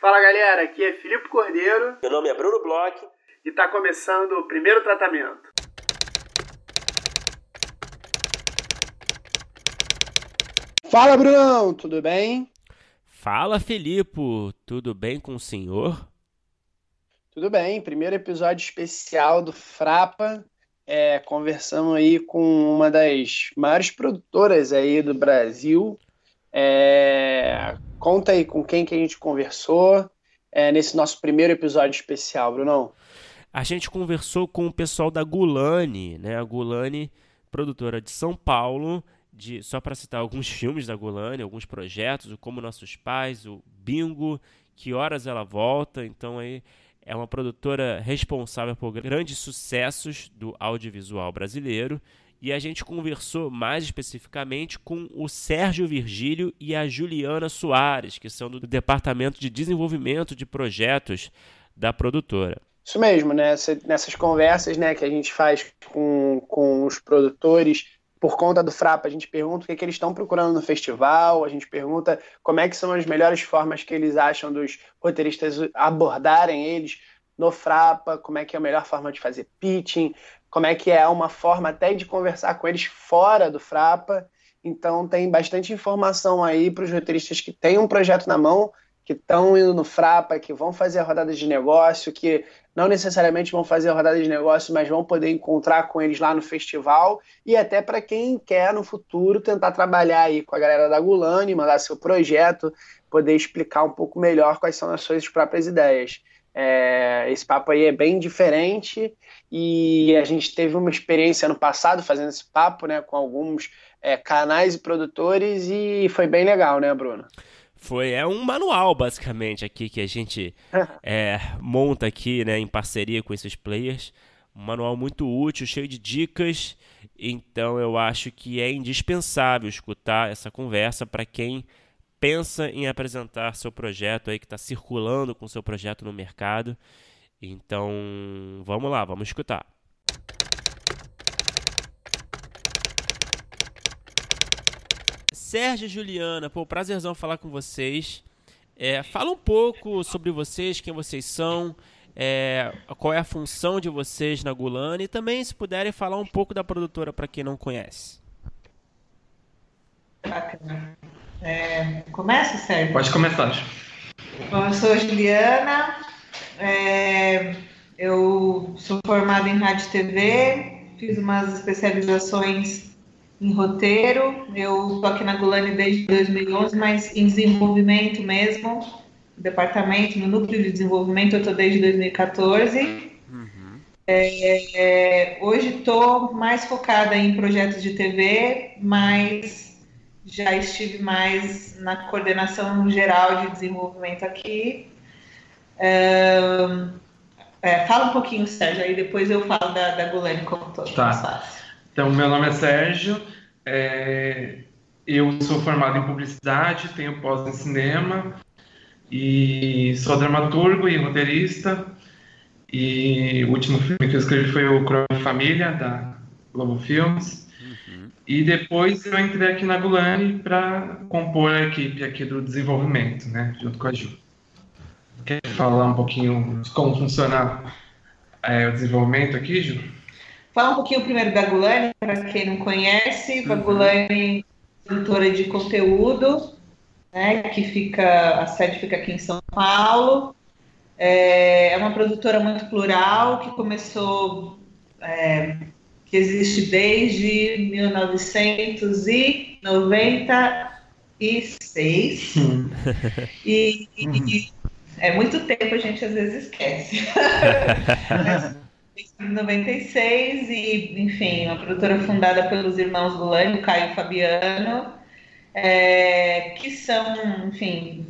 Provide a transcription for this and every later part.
Fala galera, aqui é Filipe Cordeiro. Meu nome é Bruno Bloch. E está começando o primeiro tratamento. Fala Brunão, tudo bem? Fala Filipe, tudo bem com o senhor? Tudo bem, primeiro episódio especial do Frapa. É, conversamos aí com uma das maiores produtoras aí do Brasil. É, conta aí com quem que a gente conversou é, nesse nosso primeiro episódio especial, Brunão. A gente conversou com o pessoal da Gulani, né? A Gulani, produtora de São Paulo, de, só para citar alguns filmes da Gulani, alguns projetos, o Como Nossos Pais, o Bingo, Que Horas Ela Volta. Então aí é uma produtora responsável por grandes sucessos do audiovisual brasileiro e a gente conversou mais especificamente com o Sérgio Virgílio e a Juliana Soares, que são do Departamento de Desenvolvimento de Projetos da produtora. Isso mesmo, né? Nessas conversas né, que a gente faz com, com os produtores, por conta do Frapa, a gente pergunta o que, é que eles estão procurando no festival, a gente pergunta como é que são as melhores formas que eles acham dos roteiristas abordarem eles no Frapa, como é que é a melhor forma de fazer pitching, como é que é uma forma até de conversar com eles fora do Frapa. Então tem bastante informação aí para os roteiristas que têm um projeto na mão, que estão indo no Frapa, que vão fazer a rodada de negócio, que não necessariamente vão fazer a rodada de negócio, mas vão poder encontrar com eles lá no festival e até para quem quer no futuro tentar trabalhar aí com a galera da Gulani, mandar seu projeto, poder explicar um pouco melhor quais são as suas próprias ideias. É, esse papo aí é bem diferente e a gente teve uma experiência no passado fazendo esse papo, né, com alguns é, canais e produtores e foi bem legal, né, Bruno? Foi, é um manual basicamente aqui que a gente é, monta aqui, né, em parceria com esses players. Um manual muito útil, cheio de dicas. Então eu acho que é indispensável escutar essa conversa para quem pensa em apresentar seu projeto aí que está circulando com seu projeto no mercado. Então, vamos lá, vamos escutar. Sérgio e Juliana, pô, prazerzão falar com vocês. É, fala um pouco sobre vocês, quem vocês são, é, qual é a função de vocês na Gulani e também, se puderem, falar um pouco da produtora para quem não conhece. É, começa, Sérgio? Pode começar. Bom, eu sou a Juliana, é, eu sou formada em rádio e TV, fiz umas especializações em roteiro. Eu estou aqui na Gulani desde 2011, mas em desenvolvimento mesmo, departamento, no núcleo de desenvolvimento, eu estou desde 2014. Uhum. É, é, hoje estou mais focada em projetos de TV, mas já estive mais na coordenação geral de desenvolvimento aqui. É, é, fala um pouquinho, Sérgio, aí depois eu falo da, da Golene como todo. Tá. Então, meu nome é Sérgio, é, eu sou formado em publicidade, tenho pós em cinema e sou dramaturgo e roteirista. E o último filme que eu escrevi foi o Crow Família, da Globo Filmes. E depois eu entrei aqui na Gulani para compor a equipe aqui do desenvolvimento, né, junto com a Ju. Quer falar um pouquinho de como funciona é, o desenvolvimento aqui, Ju? Fala um pouquinho primeiro da Gulani, para quem não conhece. Uhum. A Gulani é produtora de conteúdo, né, que fica, a sede fica aqui em São Paulo. É, é uma produtora muito plural, que começou é, que existe desde 1996. e, e, é muito tempo, a gente às vezes esquece. 96 e, enfim, uma produtora fundada pelos irmãos Gulani, o Caio e o Fabiano, é, que são, enfim,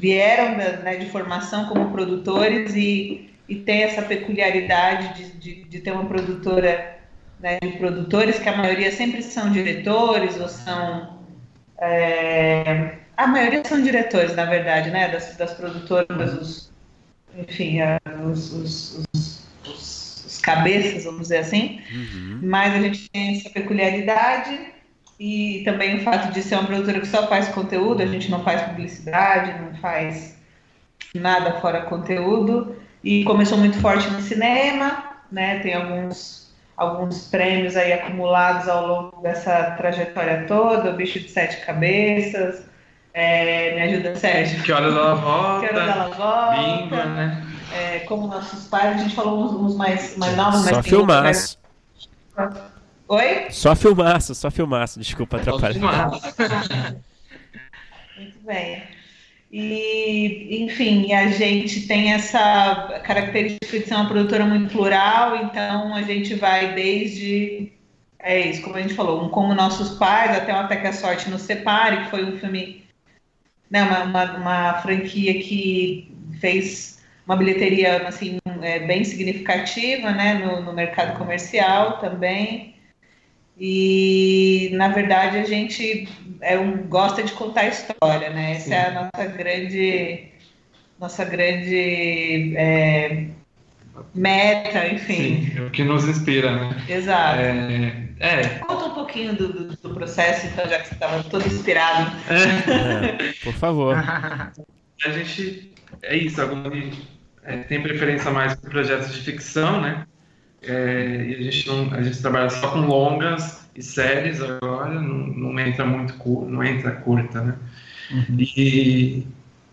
vieram da, né, de formação como produtores e, e tem essa peculiaridade de, de, de ter uma produtora né, de produtores, que a maioria sempre são diretores ou são. É, a maioria são diretores, na verdade, né, das, das produtoras, os, enfim, os, os, os, os, cabeças, vamos dizer assim. Uhum. Mas a gente tem essa peculiaridade e também o fato de ser uma produtora que só faz conteúdo, a gente não faz publicidade, não faz nada fora conteúdo, e começou muito forte no cinema, né? Tem alguns, alguns prêmios aí acumulados ao longo dessa trajetória toda, o Bicho de Sete Cabeças, é, me ajuda, Sérgio. Que horas ela volta? Que horas ela volta? Bingo, né? É, como nossos pais, a gente falou uns, uns mais, mais novos, Só mas filmaço. Oi? Só filmaço, só filmaço. Desculpa atrapalhar. Muito bem. E, enfim, a gente tem essa característica de ser uma produtora muito plural, então a gente vai desde, é isso, como a gente falou, um Como Nossos Pais, até Até que a Sorte nos Separe, que foi um filme, né, uma, uma, uma franquia que fez uma bilheteria assim, é, bem significativa né, no, no mercado comercial também. E, na verdade, a gente é um, gosta de contar história, né? Essa Sim. é a nossa grande, nossa grande é, meta, enfim. Sim, é o que nos inspira, né? Exato. É, é. Conta um pouquinho do, do, do, processo, então, já que você estava todo inspirado. É, por favor. a gente, é isso, alguma, é, tem preferência mais por projetos de ficção, né? É, e a gente, não, a gente trabalha só com longas e séries agora, não, não entra muito não entra curta, né? Uhum. E,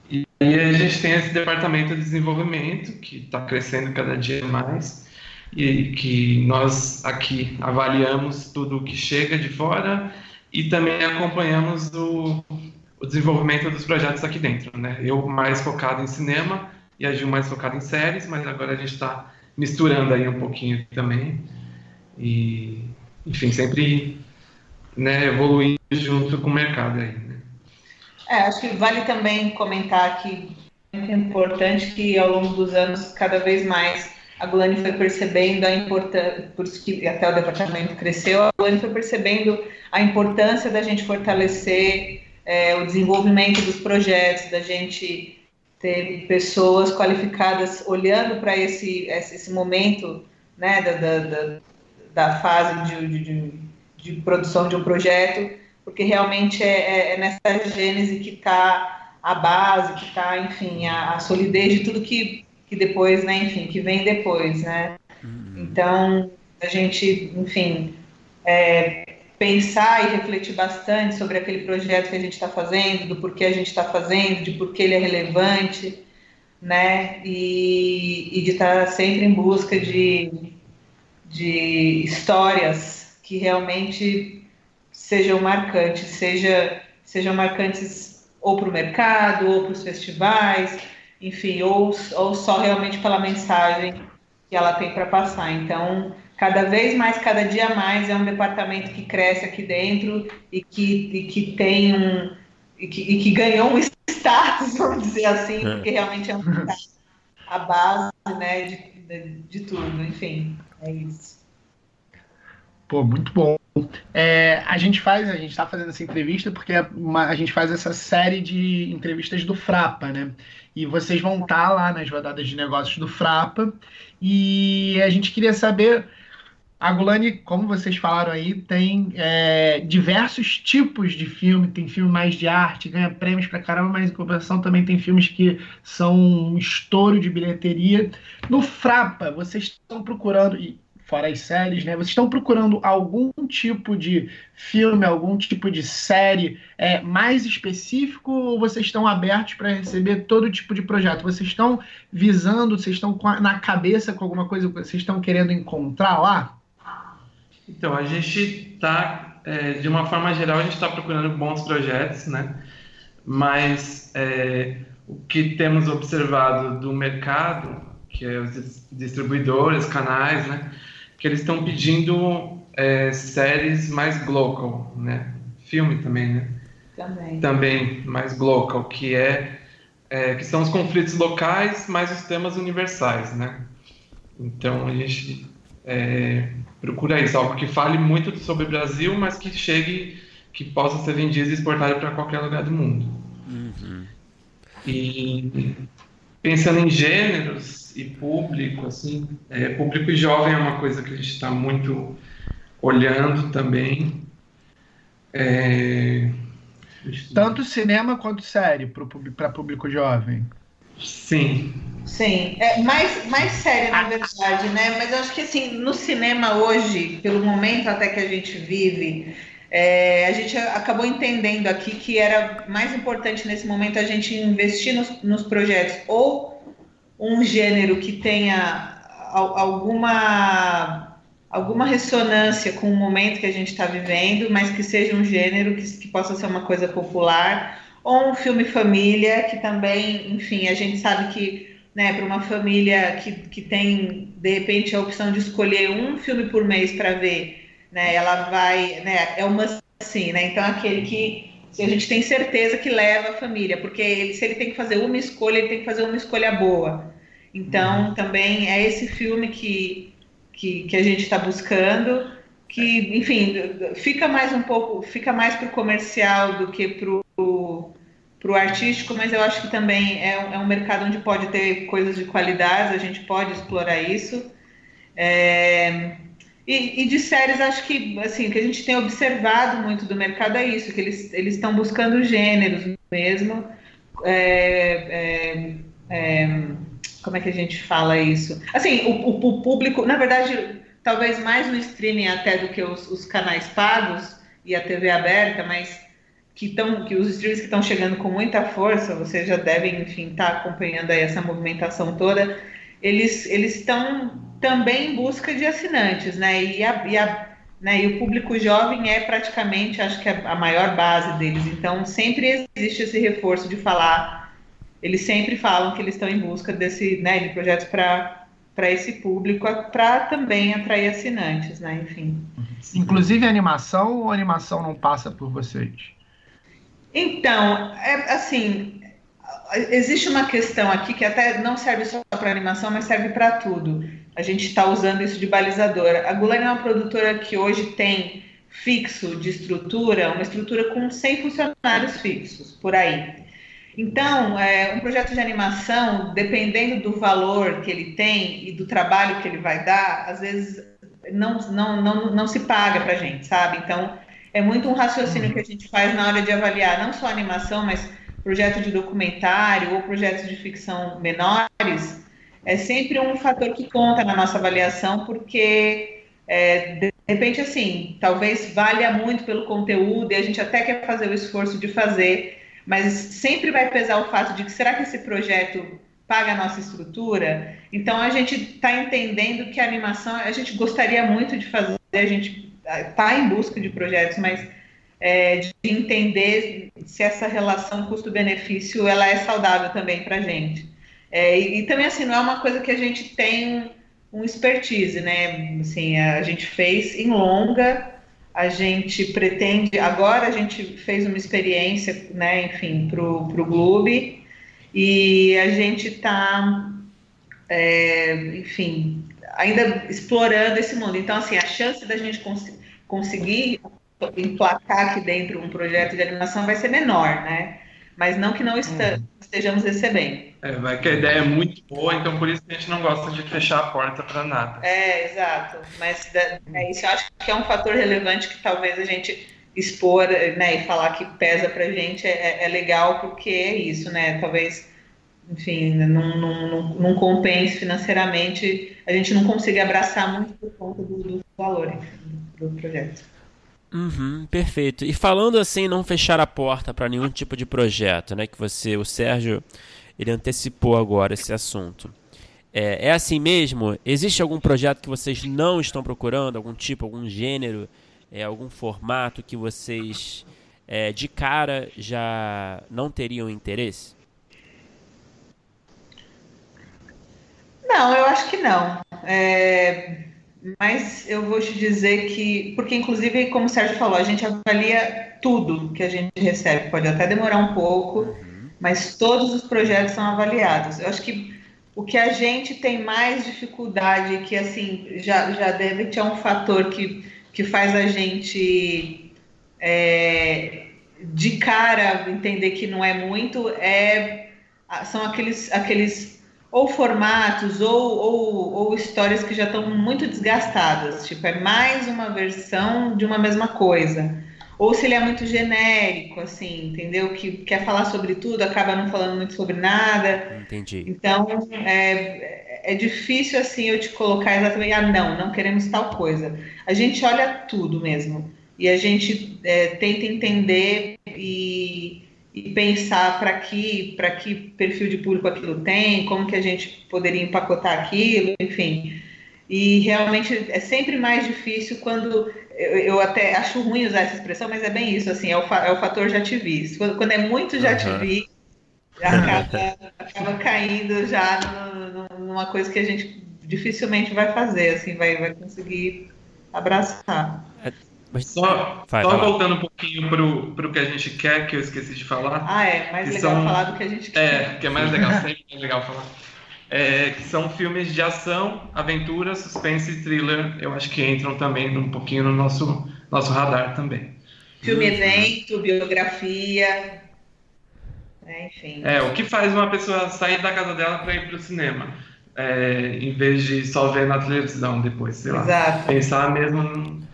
e, e a gente tem esse departamento de desenvolvimento que está crescendo cada dia mais e que nós aqui avaliamos tudo o que chega de fora e também acompanhamos o, o desenvolvimento dos projetos aqui dentro, né? Eu mais focado em cinema e a Gil mais focada em séries, mas agora a gente está misturando aí um pouquinho também. E, enfim, sempre né, evoluindo junto com o mercado aí. Né? É, acho que vale também comentar que é importante que ao longo dos anos, cada vez mais, a Gulani foi percebendo a importância, por isso que até o departamento cresceu, a Gulani foi percebendo a importância da gente fortalecer é, o desenvolvimento dos projetos, da gente ter pessoas qualificadas olhando para esse, esse momento né, da, da, da fase de, de, de, produção de um projeto, porque realmente é, é, é nessa gênese que está a base, que está, enfim, a, a, solidez de tudo que, que depois, né, enfim, que vem depois, né. Uhum. Então, a gente, enfim, é, pensar e refletir bastante sobre aquele projeto que a gente está fazendo, do porquê a gente está fazendo, de porquê ele é relevante, né? E, e de estar tá sempre em busca de, de histórias que realmente sejam marcantes, seja, sejam marcantes ou para o mercado, ou para os festivais, enfim, ou, ou só realmente pela mensagem que ela tem para passar. Então, cada vez mais, cada dia mais, é um departamento que cresce aqui dentro e que, e que tem um. E que, e que ganhou um status, vamos dizer assim, é. porque realmente é um a base né, de, de, de, tudo, enfim, é isso. Pô, muito bom. É, a gente faz, a gente está fazendo essa entrevista porque uma, a gente faz essa série de entrevistas do Frapa, né? E vocês vão estar tá lá nas rodadas de negócios do Frapa. E a gente queria saber a Gulani, como vocês falaram aí, tem é, diversos tipos de filme. Tem filme mais de arte, ganha prêmios pra caramba, mas em compensação também tem filmes que são um estouro de bilheteria. No Frapa, vocês estão procurando, e fora as séries, né? Vocês estão procurando algum tipo de filme, algum tipo de série é, mais específico ou vocês estão abertos para receber todo tipo de projeto? Vocês estão visando, vocês estão na cabeça com alguma coisa que vocês estão querendo encontrar lá? Então, a gente está, é, de uma forma geral, a gente está procurando bons projetos, né? Mas é, o que temos observado do mercado, que é os distribuidores, canais, né? Que eles estão pedindo é, séries mais global, né? Filme também, né? Também. Também mais global, que é, é que são os conflitos locais, mais os temas universais, né? Então a gente é, procura isso, algo que fale muito sobre o Brasil, mas que chegue, que possa ser vendido e exportado para qualquer lugar do mundo. Uhum. E pensando em gêneros e público, assim, é, público e jovem é uma coisa que a gente está muito olhando também. É... Tanto cinema quanto série para público jovem. Sim. Sim, é mais, mais séria, na verdade, né? Mas eu acho que, assim, no cinema hoje, pelo momento até que a gente vive, é, a gente acabou entendendo aqui que era mais importante nesse momento a gente investir nos, nos projetos ou um gênero que tenha alguma alguma ressonância com o momento que a gente está vivendo, mas que seja um gênero que, que possa ser uma coisa popular, ou um filme família, que também, enfim, a gente sabe que né, para uma família que, que tem, de repente, a opção de escolher um filme por mês para ver, né, ela vai, né, é uma assim, né, então aquele que a gente tem certeza que leva a família, porque ele, se ele tem que fazer uma escolha, ele tem que fazer uma escolha boa. Então, uhum. também é esse filme que, que, que a gente está buscando, que, enfim, fica mais um pouco, fica mais para o comercial do que para o artístico, mas eu acho que também é, é, um mercado onde pode ter coisas de qualidade, a gente pode explorar isso. É, e, e, de séries, acho que assim, o que a gente tem observado muito do mercado é isso, que eles estão buscando gêneros mesmo. É, é, é como é que a gente fala isso? Assim, o, o, público, na verdade, talvez mais no streaming até do que os, os canais pagos e a TV aberta, mas que, tão, que os streams que estão chegando com muita força, vocês já devem, enfim, estar tá acompanhando aí essa movimentação toda, eles estão também em busca de assinantes, né? E, a, e, a, né? e o público jovem é praticamente, acho que a, a maior base deles. Então, sempre existe esse reforço de falar eles sempre falam que eles estão em busca desse, né, de projetos para para esse público, para também atrair assinantes, né? Enfim. Inclusive animação ou animação não passa por vocês? Então, é, assim, existe uma questão aqui que até não serve só para animação, mas serve para tudo. A gente está usando isso de balizadora. A Gulani é uma produtora que hoje tem fixo de estrutura, uma estrutura com 100 funcionários fixos, por aí. Então, é, um projeto de animação, dependendo do valor que ele tem e do trabalho que ele vai dar, às vezes não, não, não, não se paga para gente, sabe? Então, é muito um raciocínio uhum. que a gente faz na hora de avaliar não só animação, mas projeto de documentário ou projetos de ficção menores. É sempre um fator que conta na nossa avaliação, porque é, de repente, assim, talvez valha muito pelo conteúdo e a gente até quer fazer o esforço de fazer, mas sempre vai pesar o fato de que será que esse projeto paga a nossa estrutura? Então a gente está entendendo que a animação a gente gostaria muito de fazer, a gente está em busca de projetos, mas é, de entender se essa relação custo-benefício ela é saudável também para a gente. É, e, e, também assim não é uma coisa que a gente tem um expertise, né? Assim, a gente fez em longa a gente pretende, agora a gente fez uma experiência, né, enfim, para o clube e a gente está, é, enfim, ainda explorando esse mundo. Então, assim, a chance da gente cons conseguir emplacar aqui dentro um projeto de animação vai ser menor, né? Mas não que não uhum. estejamos recebendo. É, vai que a ideia é muito boa, então por isso que a gente não gosta de fechar a porta para nada. É, exato. Mas é, isso eu acho que é um fator relevante que talvez a gente expor né, e falar que pesa para a gente é, é, legal, porque é isso, né? Talvez, enfim, não, não, não, não, compense financeiramente, a gente não consiga abraçar muito por conta do, do valor do projeto. Uhum, perfeito. E falando assim, não fechar a porta para nenhum tipo de projeto, né? Que você, o Sérgio ele antecipou agora esse assunto. É, é, assim mesmo? Existe algum projeto que vocês não estão procurando? Algum tipo, algum gênero, é, algum formato que vocês é, de cara já não teriam interesse? Não, eu acho que não. É, mas eu vou te dizer que, porque inclusive, como o Sérgio falou, a gente avalia tudo que a gente recebe. Pode até demorar um pouco. Uhum mas todos os projetos são avaliados. Eu acho que o que a gente tem mais dificuldade, que assim já, já deve ter um fator que, que faz a gente é, de cara entender que não é muito, é, são aqueles, aqueles ou formatos ou, ou, ou histórias que já estão muito desgastadas. Tipo, é mais uma versão de uma mesma coisa ou se ele é muito genérico, assim, entendeu? Que quer falar sobre tudo, acaba não falando muito sobre nada. Entendi. Então, é, é difícil, assim, eu te colocar exatamente, ah, não, não queremos tal coisa. A gente olha tudo mesmo. E a gente é, tenta entender e, e pensar para que, que perfil de público aquilo tem, como que a gente poderia empacotar aquilo, enfim. E realmente é sempre mais difícil quando eu, eu, até acho ruim usar essa expressão, mas é bem isso, assim, é o, é o fator já te vi. Quando, quando é muito já te vi, acaba, acaba caindo já no, numa coisa que a gente dificilmente vai fazer, assim, vai, vai conseguir abraçar. É, mas... Só, vai, só voltando um pouquinho para o que a gente quer, que eu esqueci de falar. Ah, é, mais legal são... falar do que a gente quer. É, que é mais legal, sempre é legal falar é, que são filmes de ação, aventura, suspense e thriller. Eu acho que entram também um pouquinho no nosso, nosso radar também. Filme evento, biografia, é, enfim. É, o que faz uma pessoa sair da casa dela para ir para o cinema? É, em vez de só ver na televisão depois, sei lá. Exato. Pensar mesmo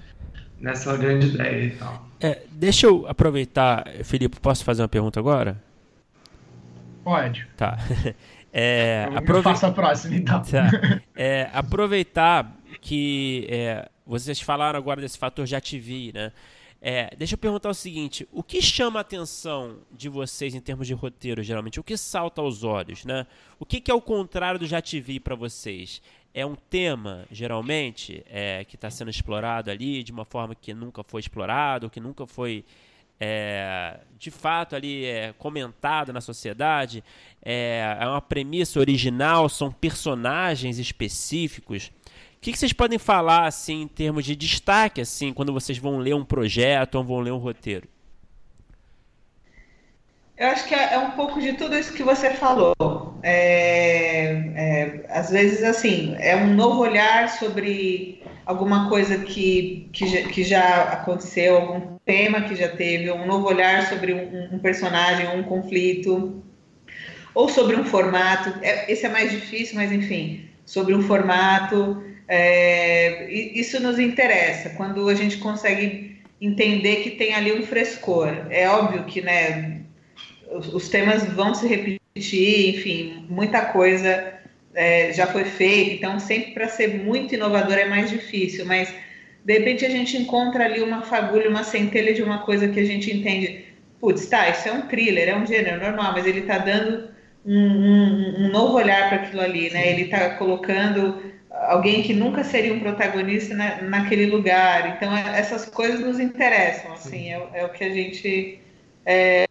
nessa grande ideia e tal. É, deixa eu aproveitar, Felipe, posso fazer uma pergunta agora? Pode. Tá. É, aprove... Faça a próxima, então. Tá. É, aproveitar que é, vocês falaram agora desse fator já te vi, né? É, deixa eu perguntar o seguinte: o que chama a atenção de vocês em termos de roteiro, geralmente? O que salta aos olhos, né? O que, que é o contrário do já te vi para vocês? É um tema, geralmente, é, que está sendo explorado ali de uma forma que nunca foi explorado, que nunca foi é, de fato ali é comentado na sociedade, é, é uma premissa original, são personagens específicos. O que, que, vocês podem falar assim em termos de destaque assim quando vocês vão ler um projeto ou vão ler um roteiro? Eu acho que é, é um pouco de tudo isso que você falou. É, é, às vezes, assim, é um novo olhar sobre alguma coisa que, que, já, que já aconteceu, algum tema que já teve, um novo olhar sobre um, um personagem, um conflito, ou sobre um formato. É, esse é mais difícil, mas enfim, sobre um formato. É, isso nos interessa quando a gente consegue entender que tem ali um frescor. É óbvio que, né? Os, temas vão se repetir, enfim, muita coisa é, já foi feito, então sempre para ser muito inovador é mais difícil, mas de repente a gente encontra ali uma fagulha, uma centelha de uma coisa que a gente entende, putz, tá, isso é um thriller, é um gênero normal, mas ele está dando um, um, um, novo olhar para aquilo ali, né? Ele está colocando alguém que nunca seria um protagonista na, naquele lugar. Então é, essas coisas nos interessam, assim, é, é o que a gente é,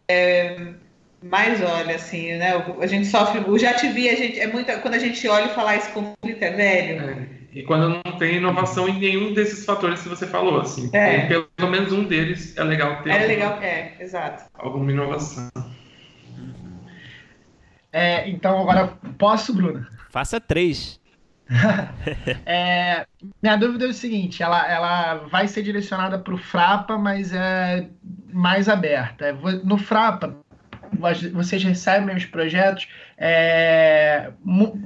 é mais olha, assim, né? A gente sofre. O já te vi, a gente, é muito. Quando a gente olha e fala ah, esse conflito é velho. É, e quando não tem inovação em nenhum desses fatores que você falou, assim. É. Tem, pelo menos um deles é legal ter. É alguma, legal, é, exato. Alguma inovação. É, então agora posso, Bruna? Faça três. é, minha dúvida é o seguinte: ela, ela vai ser direcionada para o Frapa, mas é mais aberta. No Frapa, vocês recebem os projetos é, mu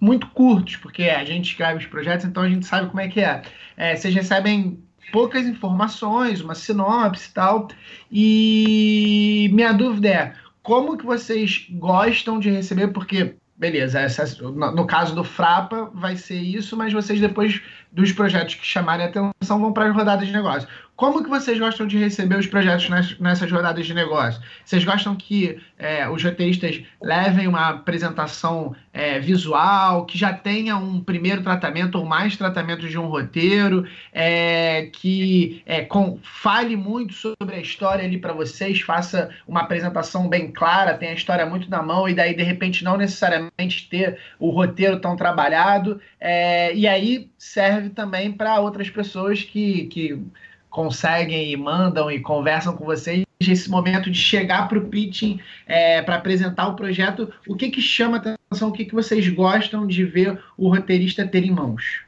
muito curtos, porque a gente escreve os projetos, então a gente sabe como é que é. é vocês recebem poucas informações, uma sinopse e tal, e minha dúvida é como que vocês gostam de receber, porque beleza, essa, no, caso do Frapa vai ser isso, mas vocês depois dos projetos que chamarem atenção vão para as rodadas de negócio. Como que vocês gostam de receber os projetos nessas rodadas de negócio? Vocês gostam que é, os roteiristas levem uma apresentação é, visual, que já tenha um primeiro tratamento ou mais tratamentos de um roteiro, é, que é, com, fale muito sobre a história ali para vocês, faça uma apresentação bem clara, tenha a história muito na mão e daí de repente não necessariamente ter o roteiro tão trabalhado. É, e aí serve também para outras pessoas que, que conseguem e mandam e conversam com vocês esse momento de chegar para o pitching, é, para apresentar o projeto, o que, que chama atenção, o que, que vocês gostam de ver o roteirista ter em mãos?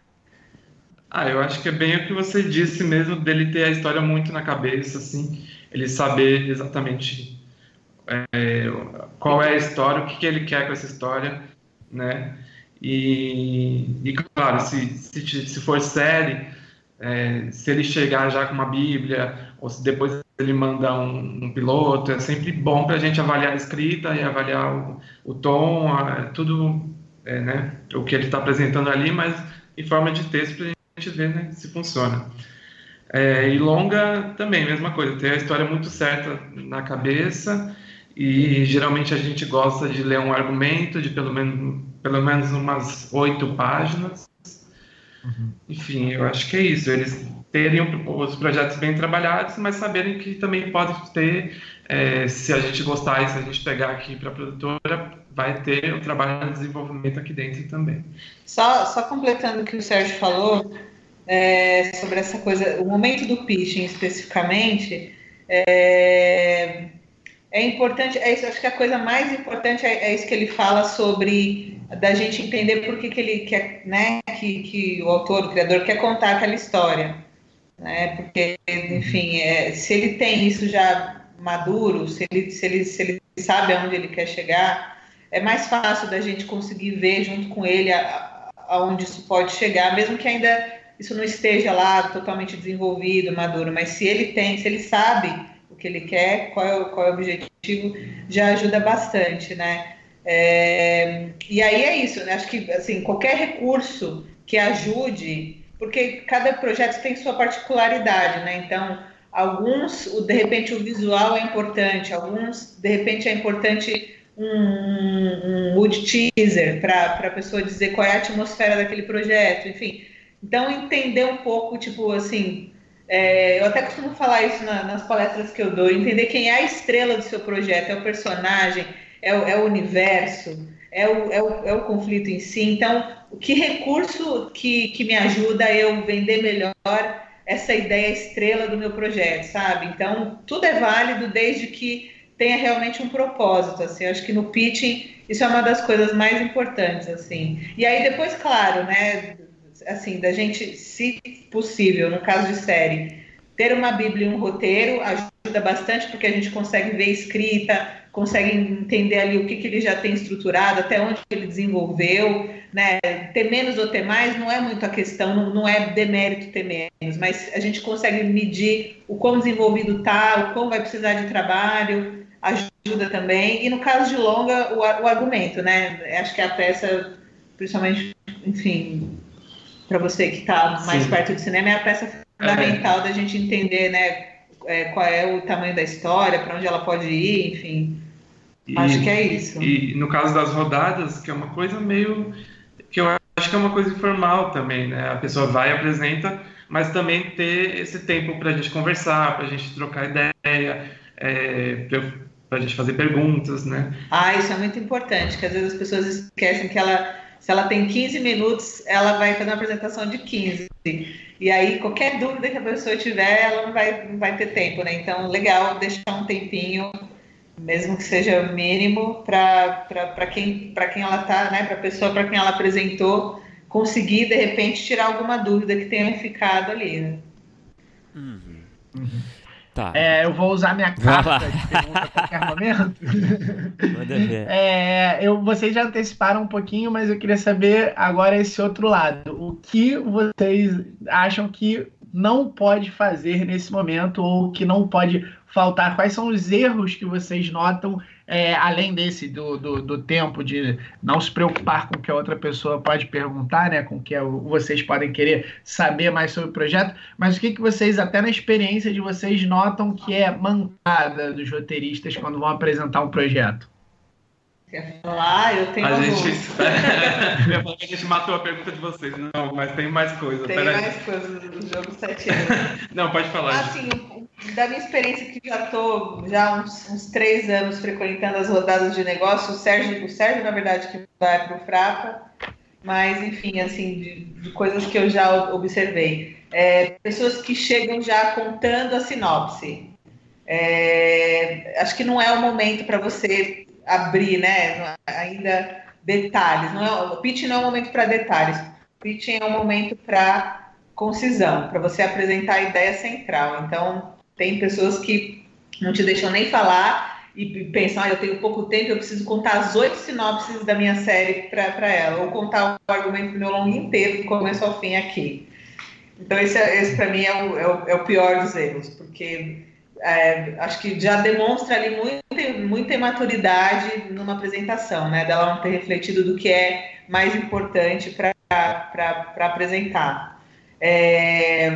Ah, eu acho que é bem o que você disse mesmo, dele ter a história muito na cabeça, assim, ele saber exatamente é, qual é a história, o que, que ele quer com essa história, né? E, e claro, se, se, se for série, é, se ele chegar já com uma Bíblia, ou se depois ele manda um, um piloto, é sempre bom para a gente avaliar a escrita e avaliar o, o tom, a, tudo, é, né, o que ele está apresentando ali, mas em forma de texto para a gente ver né, se funciona. É, e longa também, mesma coisa, ter a história muito certa na cabeça e geralmente a gente gosta de ler um argumento de pelo menos, pelo menos umas oito páginas. Uhum. Enfim, eu acho que é isso. Eles terem os projetos bem trabalhados, mas saberem que também pode ter, é, se a gente gostar e se a gente pegar aqui para a produtora, vai ter o trabalho de desenvolvimento aqui dentro também. Só, só completando o que o Sérgio falou é, sobre essa coisa, o momento do pitching especificamente, é, é importante, é isso, acho que a coisa mais importante é, é, isso que ele fala sobre da gente entender por que, que ele quer, né, que, que o autor, o criador quer contar aquela história né? Porque, enfim, é, se ele tem isso já maduro, se ele, se, ele, se ele sabe aonde ele quer chegar, é mais fácil da gente conseguir ver junto com ele aonde isso pode chegar, mesmo que ainda isso não esteja lá totalmente desenvolvido, maduro, mas se ele tem, se ele sabe que ele quer, qual é o, qual é o objetivo, já ajuda bastante, né? É, e aí é isso, né? Acho que assim, qualquer recurso que ajude porque cada projeto tem sua particularidade, né? Então, alguns, de repente, o visual é importante, alguns, de repente, é importante um, um mood teaser para a pessoa dizer qual é a atmosfera daquele projeto, enfim. Então, entender um pouco, tipo, assim, é, eu até costumo falar isso na, nas palestras que eu dou, entender quem é a estrela do seu projeto, é o personagem, é o, é o universo, é o, é, o, é o conflito em si. Então, que recurso que, que me ajuda a eu vender melhor essa ideia estrela do meu projeto, sabe? Então, tudo é válido desde que tenha realmente um propósito, assim. Acho que no pitching isso é uma das coisas mais importantes, assim. E aí depois, claro, né, assim, da gente, se possível, no caso de série, ter uma bíblia e um roteiro ajuda bastante porque a gente consegue ver escrita, consegue entender ali o que, que ele já tem estruturado, até onde ele desenvolveu, né? Ter menos ou ter mais não é muito a questão, não, não é demérito ter menos, mas a gente consegue medir o quão desenvolvido está, o quão vai precisar de trabalho, ajuda também. E no caso de longa, o, o argumento, né? Acho que a peça, principalmente, enfim, para você que está mais Sim. perto do cinema, é a peça fundamental é. da gente entender, né? É, qual é o tamanho da história, para onde ela pode ir, enfim. E, acho que é isso. E no caso das rodadas, que é uma coisa meio. que eu acho que é uma coisa informal também, né? A pessoa vai e apresenta, mas também ter esse tempo para a gente conversar, para a gente trocar ideia, é, para a gente fazer perguntas, né? Ah, isso é muito importante, que às vezes as pessoas esquecem que ela, se ela tem 15 minutos, ela vai fazer uma apresentação de 15. E aí, qualquer dúvida que a pessoa tiver, ela não vai, não vai ter tempo, né? Então, legal deixar um tempinho mesmo que seja mínimo, para quem, quem ela está, né, para a pessoa para quem ela apresentou, conseguir de repente tirar alguma dúvida que tenha ficado ali. Né? Uhum. Uhum. Tá. É, eu vou usar minha carta de pergunta a qualquer momento. É, eu, vocês já anteciparam um pouquinho, mas eu queria saber agora esse outro lado. O que vocês acham que não pode fazer nesse momento ou que não pode faltar? Quais são os erros que vocês notam, é, além desse do, do, do, tempo de não se preocupar com o que a outra pessoa pode perguntar, né? Com o que vocês podem querer saber mais sobre o projeto, mas o que, que vocês, até na experiência de vocês, notam que é mancada dos roteiristas quando vão apresentar um projeto? Quer falar? Eu tenho a gente, a gente matou a pergunta de vocês. Não, mas tem mais coisas. Tem mais aí. coisas do jogo 7 anos. Não, pode falar. Assim, da minha experiência que já estou já uns, uns três anos frequentando as rodadas de negócio, o Sérgio, o Sérgio na verdade, que vai para o Frapa, mas enfim, assim, de, de, coisas que eu já observei. É, pessoas que chegam já contando a sinopse. É, acho que não é o momento para você abrir, né? Ainda detalhes. Não é, o pitch não é um momento para detalhes. O pitch é um momento para concisão, para você apresentar a ideia central. Então, tem pessoas que não te deixam nem falar e pensam, ah, eu tenho pouco tempo, eu preciso contar as oito sinopses da minha série para ela, ou contar o argumento do meu longo inteiro, do começo ao fim aqui. Então, esse, esse para mim é o, é, o, é o pior dos erros, porque é, acho que já demonstra ali muita, muita imaturidade numa apresentação, né? Dela não ter refletido do que é mais importante para apresentar. É,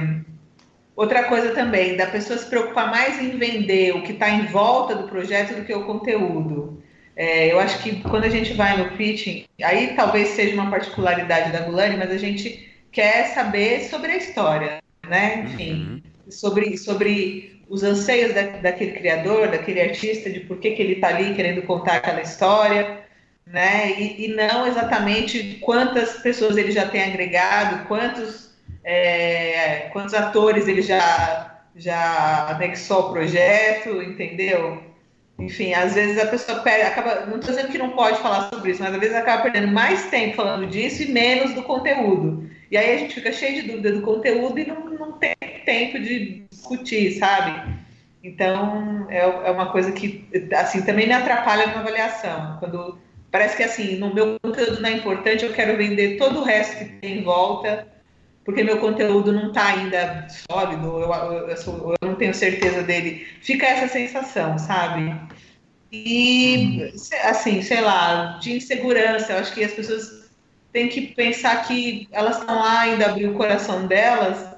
outra coisa também, da pessoa se preocupar mais em vender o que está em volta do projeto do que o conteúdo. É, eu acho que quando a gente vai no pitching, aí talvez seja uma particularidade da Gulani, mas a gente quer saber sobre a história, né? Enfim, uhum. sobre, sobre os anseios da, daquele criador, daquele artista, de por que, que ele está ali querendo contar aquela história, né? E, e, não exatamente quantas pessoas ele já tem agregado, quantos, é, quantos atores ele já, já anexou ao projeto, entendeu? Enfim, às vezes a pessoa perde, acaba, não estou dizendo que não pode falar sobre isso, mas às vezes acaba perdendo mais tempo falando disso e menos do conteúdo. E aí a gente fica cheio de dúvida do conteúdo e não, não tem tempo de discutir, sabe? Então, é, é uma coisa que, assim, também me atrapalha na avaliação. Quando parece que, assim, no meu conteúdo não é importante, eu quero vender todo o resto que tem em volta, porque meu conteúdo não está ainda sólido, eu, eu, sou, eu, não tenho certeza dele. Fica essa sensação, sabe? E, assim, sei lá, de insegurança, eu acho que as pessoas têm que pensar que elas estão lá ainda abrir o coração delas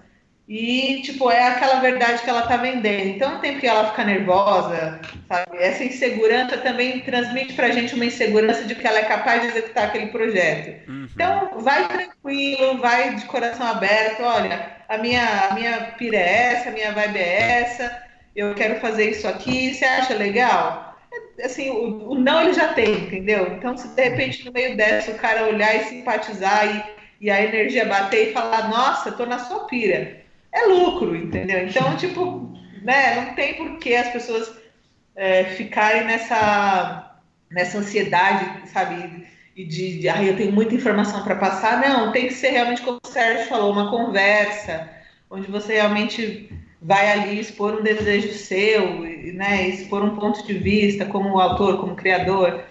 e, tipo, é aquela verdade que ela tá vendendo. Então não tem porque ela ficar nervosa, sabe? Essa insegurança também transmite pra gente uma insegurança de que ela é capaz de executar aquele projeto. Uhum. Então, vai tranquilo, vai de coração aberto. Olha, a minha, a minha pira é essa, a minha vibe é essa, eu quero fazer isso aqui, você acha legal? É, assim, o, o não ele já tem, entendeu? Então, se de repente no meio dessa o cara olhar e simpatizar e, e a energia bater e falar, nossa, tô na sua pira é lucro, entendeu? Então, tipo, né, não tem por que as pessoas é, ficarem nessa, nessa ansiedade, sabe? E de, de ah, eu tenho muita informação para passar. Não, tem que ser realmente, como o Sérgio falou, uma conversa, onde você realmente vai ali expor um desejo seu, né, expor um ponto de vista como autor, como criador,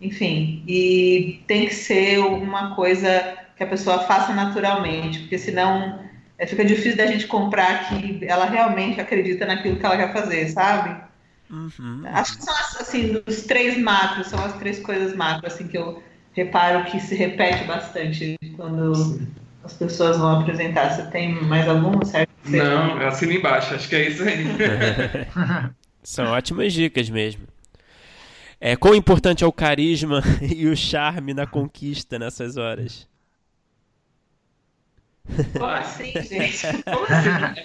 enfim, e tem que ser uma coisa que a pessoa faça naturalmente, porque senão é, fica difícil da gente comprar que ela realmente acredita naquilo que ela quer fazer, sabe? Uhum. Acho que são assim, os três macros, são as três coisas macros assim, que eu reparo que se repete bastante quando Sim. as pessoas vão apresentar. Você tem mais algum, certo? Não, eu assino embaixo, acho que é isso aí. são ótimas dicas mesmo. É, quão importante é o carisma e o charme na conquista nessas horas? Como assim, gente? Como assim?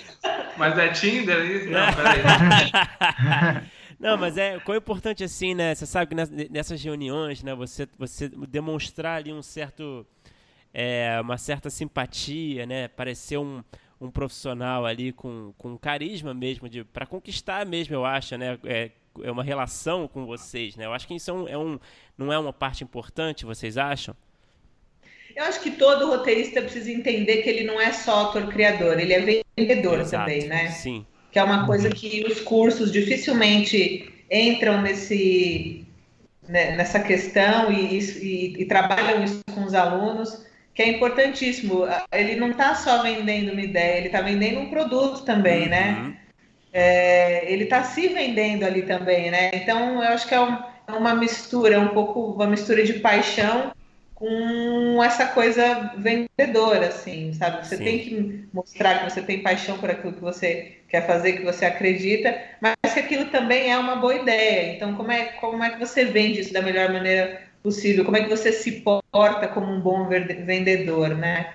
Mas é Tinder isso? Não, peraí. Não, mas é qual é importante assim, né? Você sabe que nessas reuniões, né, você, você demonstrar ali um certo. É, uma certa simpatia, né? Parecer um, um profissional ali com, com carisma mesmo, de para conquistar mesmo, eu acho, né? É, é uma relação com vocês, né? Eu acho que isso é um, é um, não é uma parte importante, vocês acham? Eu acho que todo roteirista precisa entender que ele não é só ator-criador, ele é vendedor Exato. também, né? Sim. Que é uma coisa que os cursos dificilmente entram nesse, né, nessa questão e, e, e, trabalham isso com os alunos, que é importantíssimo. Ele não está só vendendo uma ideia, ele está vendendo um produto também, né? uhum. né? É, ele está se vendendo ali também, né? Então, eu acho que é, um, é uma mistura, um pouco uma mistura de paixão com essa coisa vendedora, assim, sabe? Você Sim. tem que mostrar que você tem paixão por aquilo que você quer fazer, que você acredita, mas que aquilo também é uma boa ideia. Então, como é, como é que você vende isso da melhor maneira possível? Como é que você se porta como um bom vendedor, né?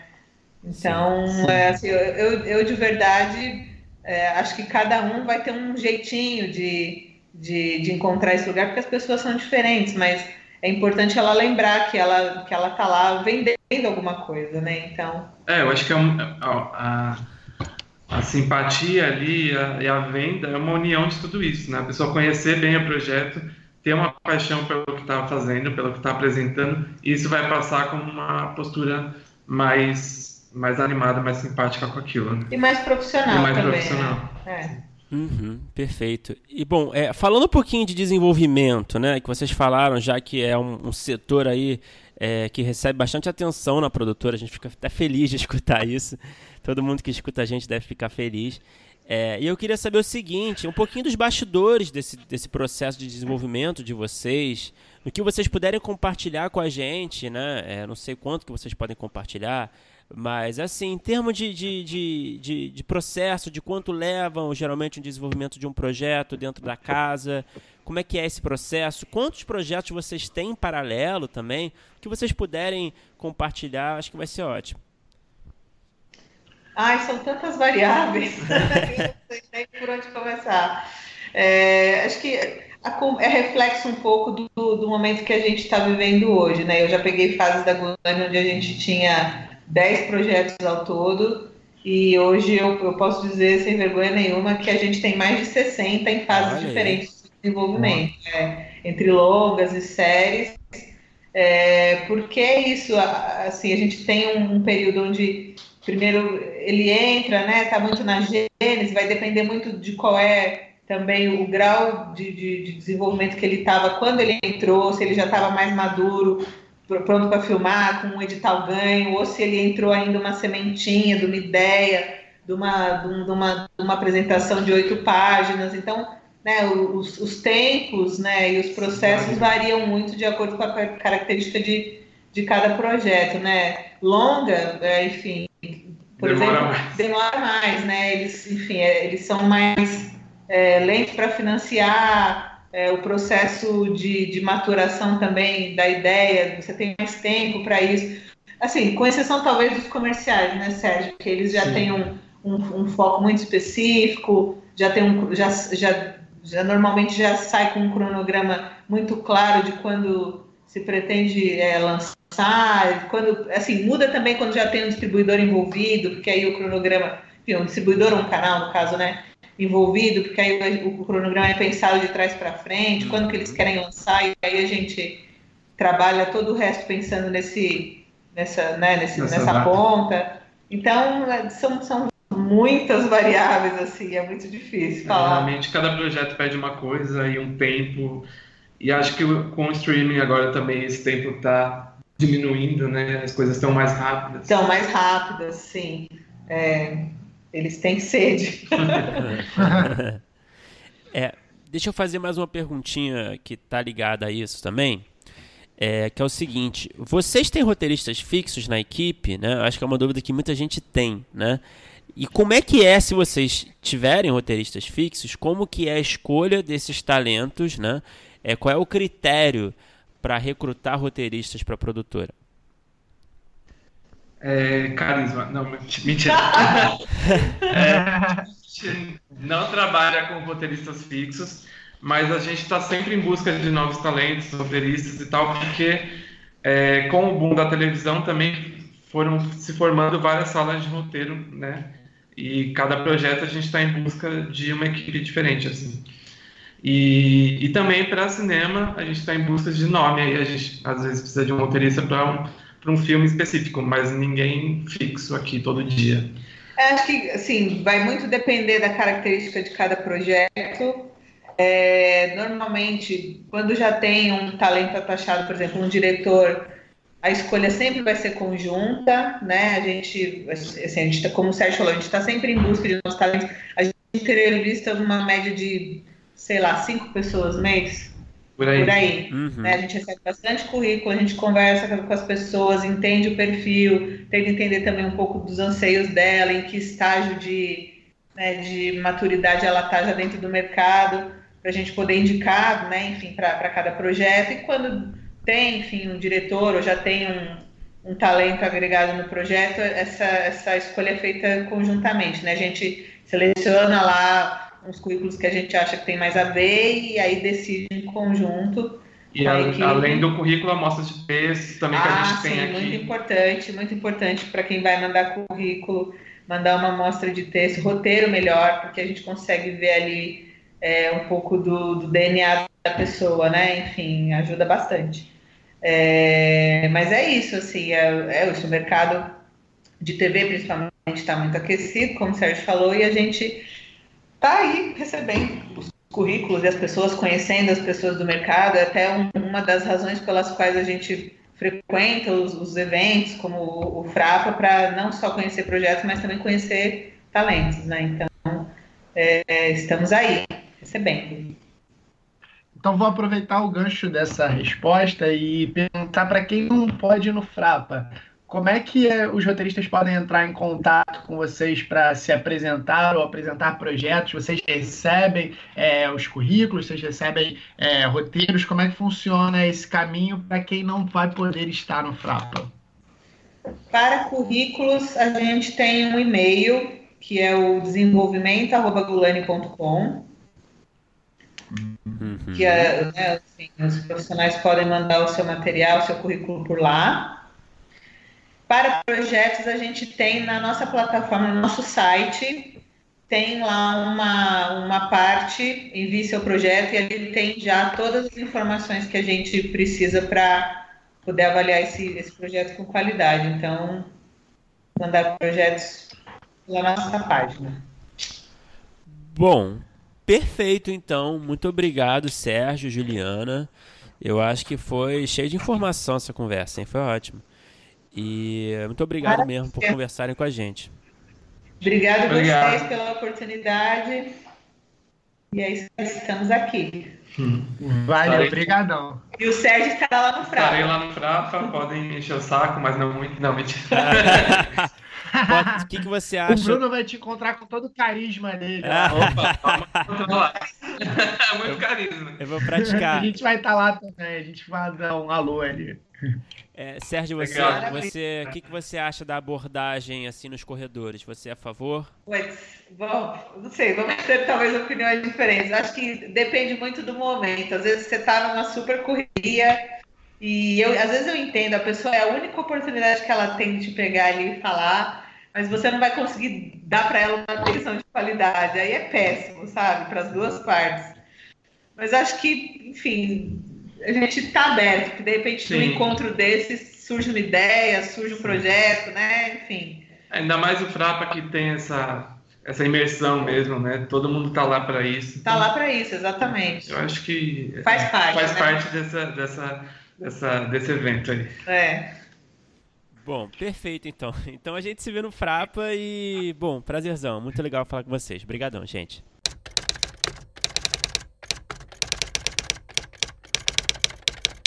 Então, Sim. É, assim, eu, eu, eu, de verdade é, acho que cada um vai ter um jeitinho de, de, de encontrar esse lugar, porque as pessoas são diferentes, mas é importante ela lembrar que ela que ela tá lá vendendo alguma coisa, né? Então. É, eu acho que é um, a, a, a, simpatia ali a, e a venda é uma união de tudo isso, né? A pessoa conhecer bem o projeto, ter uma paixão pelo que está fazendo, pelo que está apresentando, e isso vai passar como uma postura mais mais animada, mais simpática com aquilo. Né? E mais profissional. E mais também, profissional. Né? É. Uhum, perfeito. E bom, é, falando um pouquinho de desenvolvimento, né, que vocês falaram, já que é um, um setor aí é, que recebe bastante atenção na produtora, a gente fica até feliz de escutar isso. Todo mundo que escuta a gente deve ficar feliz. É, e eu queria saber o seguinte, um pouquinho dos bastidores desse, desse processo de desenvolvimento de vocês, no que vocês puderem compartilhar com a gente, né? É, não sei quanto que vocês podem compartilhar, mas assim, em termos de, de, de, de, de processo, de quanto levam geralmente o desenvolvimento de um projeto dentro da casa, como é que é esse processo, quantos projetos vocês têm em paralelo também, que vocês puderem compartilhar, acho que vai ser ótimo. Ai, são tantas variáveis, não sei nem por onde começar. É, acho que é reflexo um pouco do, do momento que a gente está vivendo hoje, né? Eu já peguei fases da Gulani onde a gente tinha 10 projetos ao todo, e hoje eu, eu, posso dizer, sem vergonha nenhuma, que a gente tem mais de 60 em fases Olha diferentes de desenvolvimento, né? entre longas e séries. É, porque é isso, assim, a gente tem um, um período onde primeiro ele entra, né? Tá muito na gênese, vai depender muito de qual é também o grau de, de, de desenvolvimento que ele estava quando ele entrou, se ele já estava mais maduro, pronto para filmar, com um edital ganho, ou se ele entrou ainda uma sementinha de uma ideia, de uma, de uma, de uma apresentação de oito páginas. Então, né, os, os tempos né, e os processos variam muito de acordo com a característica de, de cada projeto. Né? Longa, é, enfim, por demora exemplo, mais. demora mais, né? Eles, enfim, é, eles são mais é, lentos para financiar é, o processo de, de maturação também da ideia, você tem mais tempo para isso. Assim, com exceção talvez dos comerciais, né, Sérgio? Que eles já Sim. têm um, um, um, foco muito específico, já tem um. Já, já, já normalmente já sai com um cronograma muito claro de quando se pretende é, lançar quando, assim, muda também quando já tem um distribuidor envolvido, porque aí o cronograma, enfim, um distribuidor ou um canal, no caso, né, envolvido, porque aí o, cronograma é pensado de trás para frente, quando que eles uhum. querem lançar, e aí a gente trabalha todo o resto pensando nesse, nessa, né, nesse, nessa ponta. Então, é, são, são muitas variáveis, assim, é muito difícil falar. Normalmente, cada projeto pede uma coisa e um tempo, e acho que com o streaming agora também esse tempo está diminuindo, né? As coisas estão mais rápidas. Estão mais rápidas, sim. É, eles têm sede. é, deixa eu fazer mais uma perguntinha que está ligada a isso também. É, que é o seguinte: vocês têm roteiristas fixos na equipe, né? Acho que é uma dúvida que muita gente tem, né? E como é que é se vocês tiverem roteiristas fixos? Como que é a escolha desses talentos, né? É, qual é o critério para recrutar roteiristas para a produtora? É, carisma. Não, mentira. é, não trabalha com roteiristas fixos, mas a gente está sempre em busca de novos talentos, roteiristas e tal, porque é, com o boom da televisão também foram se formando várias salas de roteiro, né? E cada projeto a gente está em busca de uma equipe diferente, assim. E, e também para cinema, a gente está em busca de nome, aí a gente às vezes precisa de um roteirista para um, um filme específico, mas ninguém fixo aqui todo dia. É, acho que assim, vai muito depender da característica de cada projeto. É, normalmente, quando já tem um talento atachado, por exemplo, um diretor, a escolha sempre vai ser conjunta, né? A gente, assim, a gente tá, como o Sérgio falou, a gente está sempre em busca de novos talentos. A gente entrevista uma média de sei lá, cinco pessoas mês. Por aí. Por aí. Uhum. Né? A gente recebe bastante currículo, a gente conversa com as pessoas, entende o perfil, tenta entender também um pouco dos anseios dela, em que estágio de, né, de maturidade ela está já dentro do mercado, para a gente poder indicar, né, enfim, para cada projeto. E quando tem, enfim, um diretor ou já tem um, um talento agregado no projeto, essa, essa escolha é feita conjuntamente, né? A gente seleciona lá uns currículos que a gente acha que tem mais a ver e aí decide em conjunto. E a, além do currículo, amostras de texto também ah, que a ah, gente sim, tem aqui. Muito importante, muito importante para quem vai mandar currículo, mandar uma amostra de texto, roteiro melhor, porque a gente consegue ver ali é, um pouco do, do, DNA da pessoa, né? Enfim, ajuda bastante. É, mas é isso, assim, é, é isso, o mercado de TV principalmente está muito aquecido, como o Sérgio falou, e a gente está aí recebendo os currículos e as pessoas conhecendo as pessoas do mercado, é até um, uma das razões pelas quais a gente frequenta os, os eventos, como o, o Frapa, para não só conhecer projetos, mas também conhecer talentos, né? Então, é, estamos aí, recebendo. Então vou aproveitar o gancho dessa resposta e perguntar para quem não pode ir no Frapa. Como é que é, os roteiristas podem entrar em contato com vocês para se apresentar ou apresentar projetos? Vocês recebem é, os currículos, vocês recebem é, roteiros? Como é que funciona esse caminho para quem não vai poder estar no Frapa? Para currículos, a gente tem um e-mail que é o desenvolvimento.gulani.com. Uhum. Que é, né, assim, os profissionais podem mandar o seu material, o seu currículo por lá. Para projetos, a gente tem na nossa plataforma, no nosso site, tem lá uma, uma parte, envie seu projeto, e ali tem já todas as informações que a gente precisa para poder avaliar esse, esse projeto com qualidade. Então, mandar projetos pela nossa página. Bom, perfeito então. Muito obrigado, Sérgio, Juliana. Eu acho que foi cheio de informação essa conversa, hein? Foi ótimo. E muito obrigado Maravilha. mesmo por conversarem com a gente. Obrigado, a vocês pela oportunidade. E é isso, estamos aqui. Hum. Valeu, obrigadão. E o Sérgio estará lá no Frapa. Estarei lá no Frapa, podem encher o saco, mas não muito, não, mentira. O que, que você acha? O Bruno vai te encontrar com todo o carisma dele. Ah. Opa, é muito carisma. Eu vou praticar. A gente vai estar lá também, a gente vai dar um alô ali. É, Sérgio, você, você, o que, que você acha da abordagem assim nos corredores? Você é a favor? Pois, bom, não sei, vamos ter talvez opiniões diferentes. Acho que depende muito do momento. Às vezes você está numa super correria e eu, às vezes eu entendo, a pessoa é a única oportunidade que ela tem de te pegar ali e falar, mas você não vai conseguir dar para ela uma atenção de qualidade. Aí é péssimo, sabe, para as duas partes. Mas acho que, enfim, a gente está aberto, que de repente Sim. no encontro desses surge uma ideia, surge um projeto, né? Enfim. Ainda mais o Frapa que tem essa, essa imersão mesmo, né? Todo mundo está lá para isso. Está lá para isso, exatamente. Eu acho que faz parte, faz né? parte dessa, dessa, dessa, desse evento aí. É. Bom, perfeito então. Então a gente se vê no Frapa e, bom, prazerzão. Muito legal falar com vocês. Obrigadão, gente.